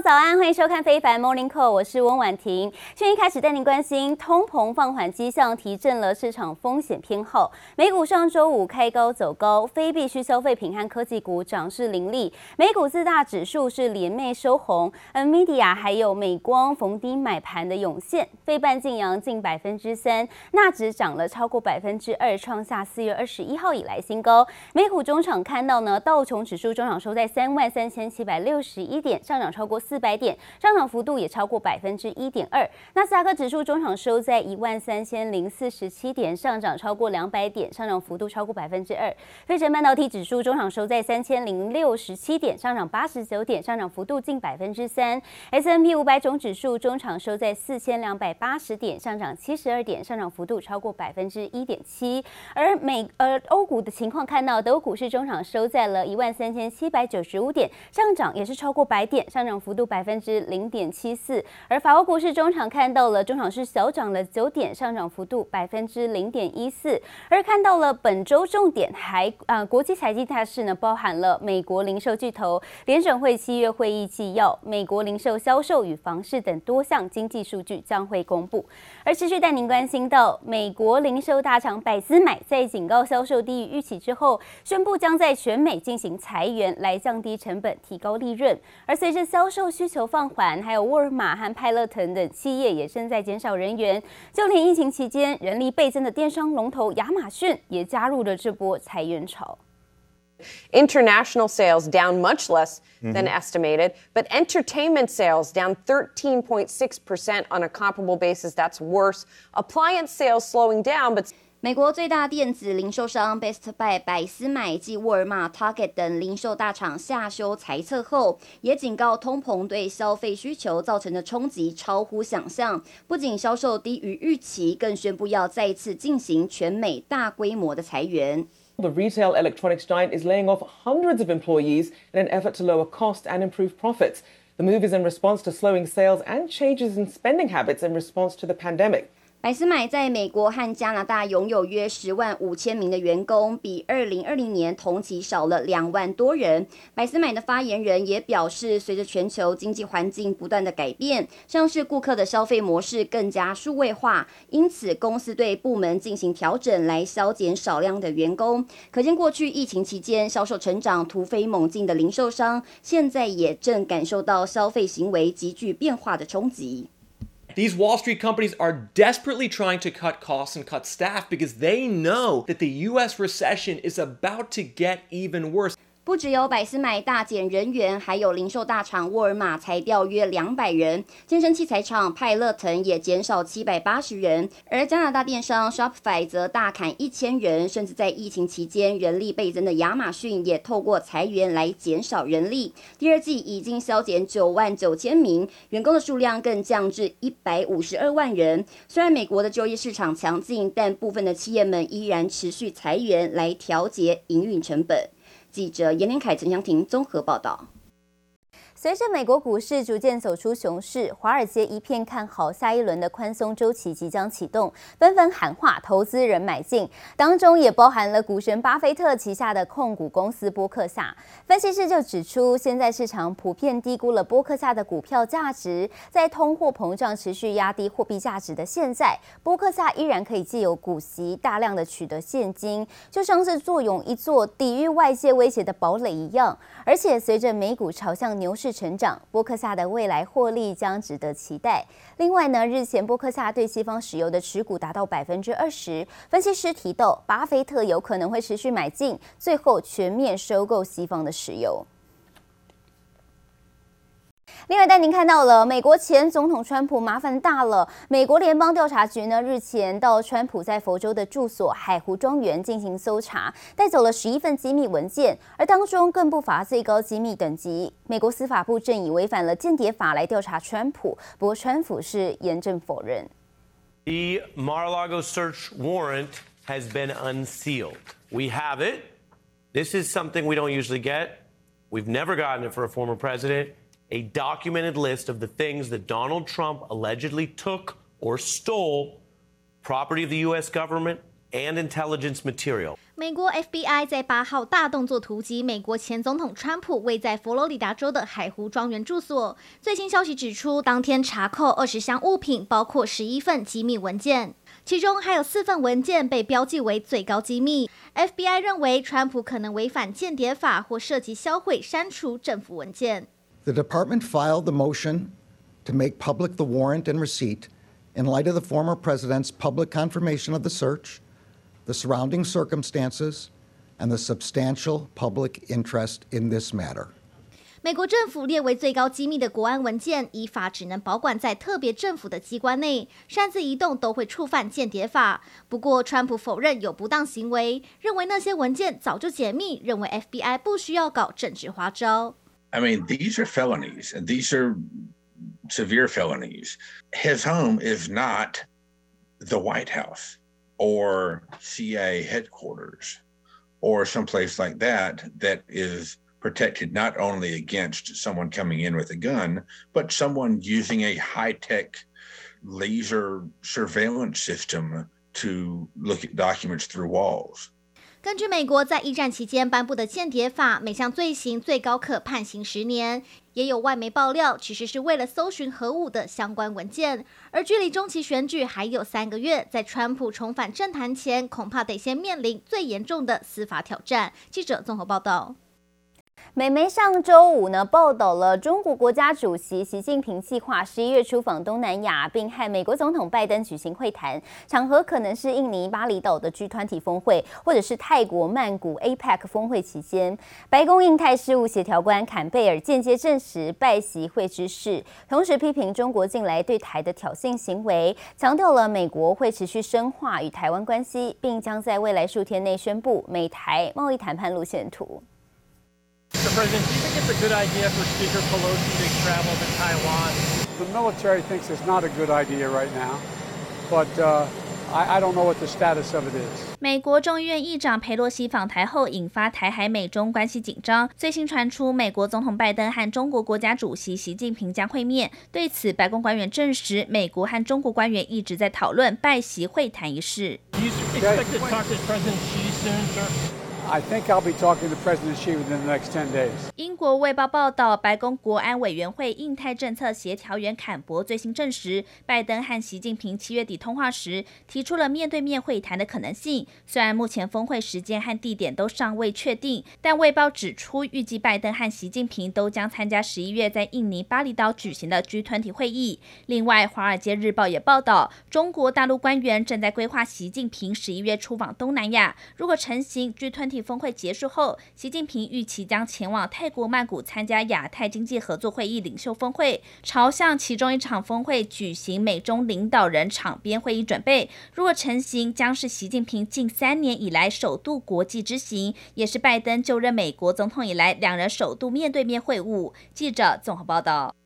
早安，欢迎收看《非凡 Morning Call》，我是温婉婷。先一开始带您关心，通膨放缓迹象提振了市场风险偏好。美股上周五开高走高，非必需消费品和科技股涨势凌厉。美股四大指数是连袂收红，NVIDIA 还有美光逢低买盘的涌现，费半劲扬近百分之三，纳指涨了超过百分之二，创下四月二十一号以来新高。美股中场看到呢，道琼指数中场收在三万三千七百六十一点，上涨超过。四百点，上涨幅度也超过百分之一点二。纳斯达克指数中场收在一万三千零四十七点，上涨超过两百点，上涨幅度超过百分之二。费城半导体指数中场收在三千零六十七点，上涨八十九点，上涨幅度近百分之三。S&P 五百种指数中场收在四千两百八十点，上涨七十二点，上涨幅度超过百分之一点七。而美呃欧股的情况看到，德股市中场收在了一万三千七百九十五点，上涨也是超过百点，上涨。幅幅度百分之零点七四，而法国股市中场看到了中场是小涨了九点，上涨幅度百分之零点一四，而看到了本周重点还啊、国际财经大事呢，包含了美国零售巨头联准会七月会议纪要、美国零售销售与房市等多项经济数据将会公布，而持续带您关心到美国零售大厂百思买在警告销售低于预期之后，宣布将在全美进行裁员来降低成本、提高利润，而随着销售受需求放缓，还有沃尔玛和派乐腾等企业也正在减少人员，就连疫情期间人力倍增的电商龙头亚马逊也加入了这波裁员潮。International sales down much less than estimated, but entertainment sales down 13.6% on a comparable basis. That's worse. Appliance sales slowing down, but 美国最大电子零售商 Best Buy 百思买继沃尔玛、Target 等零售大厂下修财测后，也警告通膨对消费需求造成的冲击超乎想象，不仅销售低于预期，更宣布要再次进行全美大规模的裁员。The retail electronics giant is laying off hundreds of employees in an effort to lower cost and improve profits. The move is in response to slowing sales and changes in spending habits in response to the pandemic. 百思买在美国和加拿大拥有约十万五千名的员工，比二零二零年同期少了两万多人。百思买的发言人也表示，随着全球经济环境不断的改变，像是顾客的消费模式更加数位化，因此公司对部门进行调整来削减少量的员工。可见过去疫情期间销售成长突飞猛进的零售商，现在也正感受到消费行为急剧变化的冲击。These Wall Street companies are desperately trying to cut costs and cut staff because they know that the U.S. recession is about to get even worse. 不只有百思买大减人员，还有零售大厂沃尔玛裁掉约两百人，健身器材厂派乐腾也减少七百八十人，而加拿大电商 Shopify 则大砍一千人，甚至在疫情期间人力倍增的亚马逊也透过裁员来减少人力。第二季已经削减九万九千名员工的数量，更降至一百五十二万人。虽然美国的就业市场强劲，但部分的企业们依然持续裁员来调节营运成本。记者严连凯、陈祥婷综合报道。随着美国股市逐渐走出熊市，华尔街一片看好下一轮的宽松周期即将启动，纷纷喊话投资人买进，当中也包含了股神巴菲特旗下的控股公司波克夏。分析师就指出，现在市场普遍低估了波克夏的股票价值，在通货膨胀持续压低货币价值的现在，波克夏依然可以借由股息大量的取得现金，就像是坐拥一座抵御外界威胁的堡垒一样。而且随着美股朝向牛市成长，波克夏的未来获利将值得期待。另外呢，日前波克夏对西方石油的持股达到百分之二十，分析师提到，巴菲特有可能会持续买进，最后全面收购西方的石油。另外，带您看到了美国前总统川普麻烦大了。美国联邦调查局呢，日前到川普在佛州的住所海湖庄园进行搜查，带走了十一份机密文件，而当中更不乏最高机密等级。美国司法部正以违反了间谍法来调查川普，不过川普是严正否认。The Mar-a-Lago search warrant has been unsealed. We have it. This is something we don't usually get. We've never gotten it for a former president. A documented list of the things that Donald Trump allegedly took or stole property of the U.S. government and intelligence material. 美国 FBI 在八号大动作突击美国前总统川普位在佛罗里达州的海湖庄园住所。最新消息指出，当天查扣二十箱物品，包括十一份机密文件，其中还有四份文件被标记为最高机密。FBI 认为川普可能违反间谍法或涉及销毁、删除政府文件。The department filed the motion to make public the warrant and receipt in light of the former president's public confirmation of the search. The surrounding circumstances and the substantial public interest in this matter. 美国政府列为最高机密的国安文件，依法只能保管在特别政府的机关内，擅自移动都会触犯间谍法。不过，川普否认有不当行为，认为那些文件早就解密，认为 FBI 不需要搞政治花招。 I mean, these are felonies, and these are severe felonies. His home is not the White House. or CIA headquarters or someplace like that that is protected not only against someone coming in with a gun, but someone using a high tech laser surveillance system to look at documents through walls. 根据美国在一战期间颁布的间谍法，每项罪行最高可判刑十年。也有外媒爆料，其实是为了搜寻核武的相关文件。而距离中期选举还有三个月，在川普重返政坛前，恐怕得先面临最严重的司法挑战。记者综合报道。美媒上周五呢报道了中国国家主席习近平计划十一月出访东南亚，并和美国总统拜登举行会谈，场合可能是印尼巴厘岛的 G 团体峰会，或者是泰国曼谷 APEC 峰会期间。白宫印太事务协调官坎贝尔间接证实拜习会之事，同时批评中国近来对台的挑衅行为，强调了美国会持续深化与台湾关系，并将在未来数天内宣布美台贸易谈判路线图。Mr. President, do you think it's a good idea for Speaker Pelosi to travel to Taiwan? The military thinks it's not a good idea right now, but uh, I, I don't know what the status of it is. 美国众议院议长佩洛西访台后，引发台海美中关系紧张。最新传出，美国总统拜登和中国国家主席习近平将会面。对此，白宫官员证实，美国和中国官员一直在讨论拜习会谈一事。I think I'll be talking to President Xi within the next 10 days. 英国卫报报道，白宫国安委员会印太政策协调员坎博最新证实，拜登和习近平七月底通话时提出了面对面会谈的可能性。虽然目前峰会时间和地点都尚未确定，但卫报指出，预计拜登和习近平都将参加十一月在印尼巴厘岛举行的 G20 会议。另外，《华尔街日报》也报道，中国大陆官员正在规划习近平十一月出访东南亚，如果成行，G20 峰会结束后，习近平预期将前往泰国曼谷参加亚太经济合作会议领袖峰会，朝向其中一场峰会举行美中领导人场边会议准备。如果成行，将是习近平近三年以来首度国际之行，也是拜登就任美国总统以来两人首度面对面会晤。记者综合报道。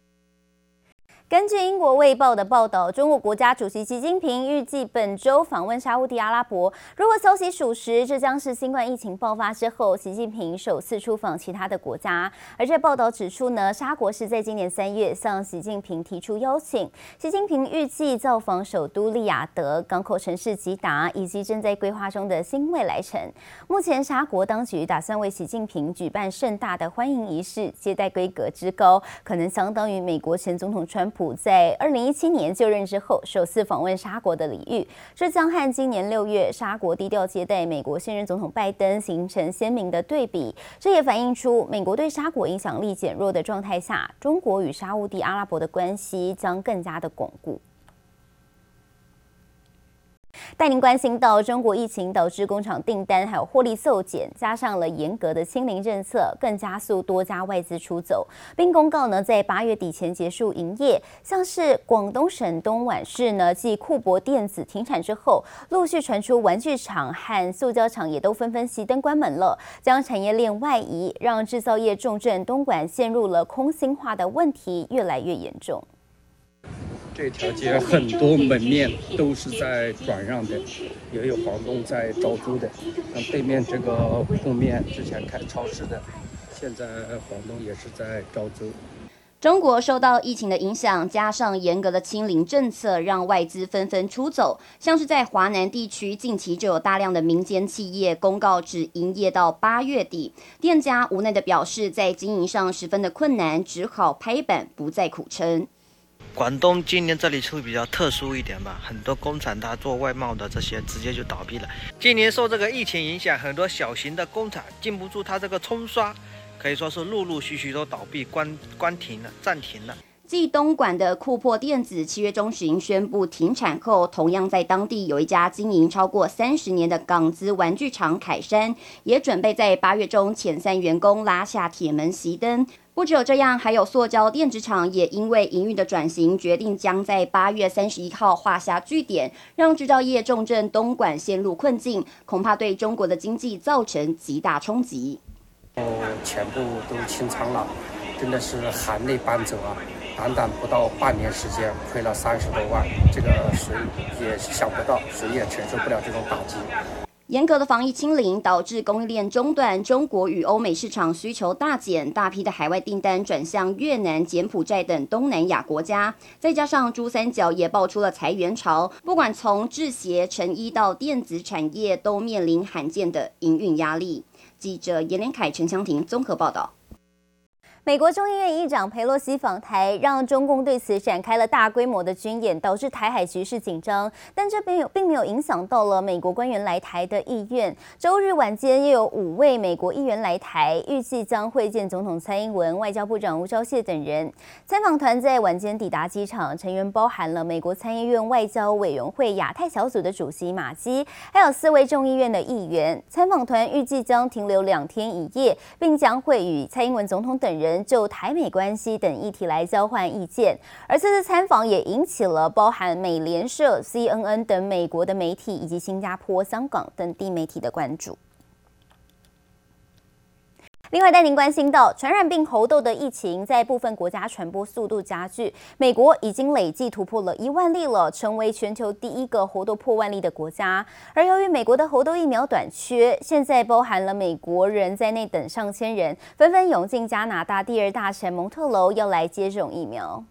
根据英国《卫报》的报道，中国国家主席习近平预计本周访问沙乌地阿拉伯。如果消息属实，这将是新冠疫情爆发之后，习近平首次出访其他的国家。而这报道指出呢，沙国是在今年三月向习近平提出邀请。习近平预计造访首都利雅得、港口城市吉达以及正在规划中的新未来城。目前，沙国当局打算为习近平举办盛大的欢迎仪式，接待规格之高，可能相当于美国前总统川普。普在二零一七年就任之后首次访问沙国的礼遇，这将和今年六月沙国低调接待美国现任总统拜登形成鲜明的对比。这也反映出美国对沙国影响力减弱的状态下，中国与沙乌地阿拉伯的关系将更加的巩固。带您关心到中国疫情导致工厂订单还有获利骤减，加上了严格的清零政策，更加速多家外资出走，并公告呢在八月底前结束营业。像是广东省东莞市呢，继库博电子停产之后，陆续传出玩具厂和塑胶厂也都纷纷熄灯关门了，将产业链外移，让制造业重镇东莞陷入了空心化的问题越来越严重。这条街很多门面都是在转让的，也有房东在招租的。像对面这个铺面之前开超市的，现在房东也是在招租。中国受到疫情的影响，加上严格的清零政策，让外资纷纷出走。像是在华南地区，近期就有大量的民间企业公告只营业到八月底，店家无奈的表示，在经营上十分的困难，只好拍板不再苦撑。广东今年这里会比较特殊一点吧，很多工厂它做外贸的这些直接就倒闭了。今年受这个疫情影响，很多小型的工厂禁不住它这个冲刷。可以说是陆陆续续都倒闭、关关停了、暂停了。继东莞的库珀电子七月中旬宣布停产后，同样在当地有一家经营超过三十年的港资玩具厂凯山，也准备在八月中遣散员工，拉下铁门熄灯。不只有这样，还有塑胶电子厂也因为营运的转型，决定将在八月三十一号画下句点，让制造业重镇东莞陷入困境，恐怕对中国的经济造成极大冲击。哦全部都清仓了，真的是含泪搬走啊！短短不到半年时间，亏了三十多万，这个谁也想不到，谁也承受不了这种打击。严格的防疫清零导致供应链中断，中国与欧美市场需求大减，大批的海外订单转向越南、柬埔寨等东南亚国家。再加上珠三角也爆出了裁员潮，不管从制鞋、成衣到电子产业，都面临罕见的营运压力。记者严连凯、陈湘婷综合报道。美国众议院议长佩洛西访台，让中共对此展开了大规模的军演，导致台海局势紧张。但这并有并没有影响到了美国官员来台的意愿。周日晚间又有五位美国议员来台，预计将会见总统蔡英文、外交部长吴钊燮等人。参访团在晚间抵达机场，成员包含了美国参议院外交委员会亚太小组的主席马基，还有四位众议院的议员。参访团预计将停留两天一夜，并将会与蔡英文总统等人。就台美关系等议题来交换意见，而这次参访也引起了包含美联社、CNN 等美国的媒体以及新加坡、香港等地媒体的关注。另外，带您关心到传染病猴痘的疫情在部分国家传播速度加剧，美国已经累计突破了一万例了，成为全球第一个猴痘破万例的国家。而由于美国的猴痘疫苗短缺，现在包含了美国人在内等上千人纷纷涌进加拿大第二大城蒙特娄，要来接种疫苗。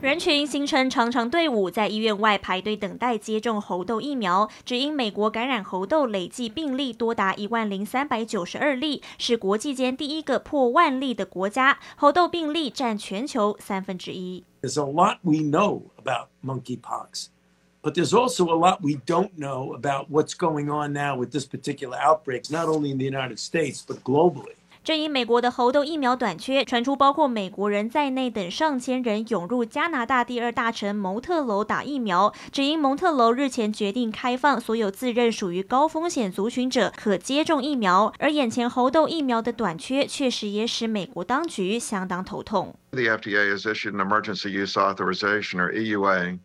人群形成长长队伍，在医院外排队等待接种猴痘疫苗。只因美国感染猴痘累计病例多达一万零三百九十二例，是国际间第一个破万例的国家。猴痘病例占全球三分之一。There's a lot we know about monkeypox, but there's also a lot we don't know about what's going on now with this particular outbreak, not only in the United States, but globally. 正因美国的猴痘疫苗短缺，传出包括美国人在内等上千人涌入加拿大第二大城蒙特楼打疫苗。只因蒙特楼日前决定开放所有自认属于高风险族群者可接种疫苗，而眼前猴痘疫苗的短缺，确实也使美国当局相当头痛。The FDA has issued an emergency use authorization, or EUA,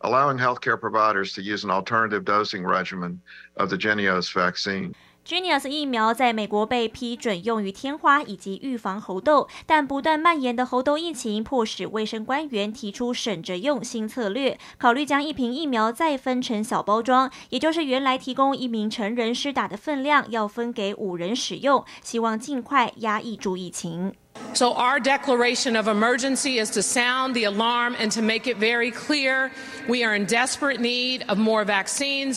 allowing healthcare providers to use an alternative dosing regimen of the Jynneos vaccine. Jynneos 疫苗在美国被批准用于天花以及预防猴痘，但不断蔓延的猴痘疫情迫使卫生官员提出省着用新策略，考虑将一瓶疫苗再分成小包装，也就是原来提供一名成人施打的分量，要分给五人使用，希望尽快压抑住疫情。So our declaration of emergency is to sound the alarm and to make it very clear we are in desperate need of more vaccines.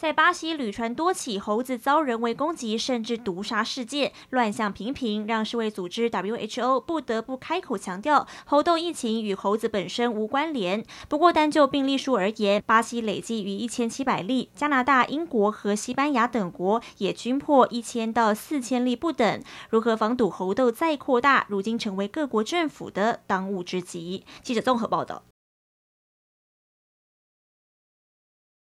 在巴西屡传多起猴子遭人为攻击甚至毒杀事件，乱象频频，让世卫组织 WHO 不得不开口强调，猴痘疫情与猴子本身无关联。不过，单就病例数而言，巴西累计逾一千七百例，加拿大、英国和西班牙等国也均破一千到四千例不等。如何防堵猴痘再扩大，如今成为各国政府的当务之急。记者综合报道。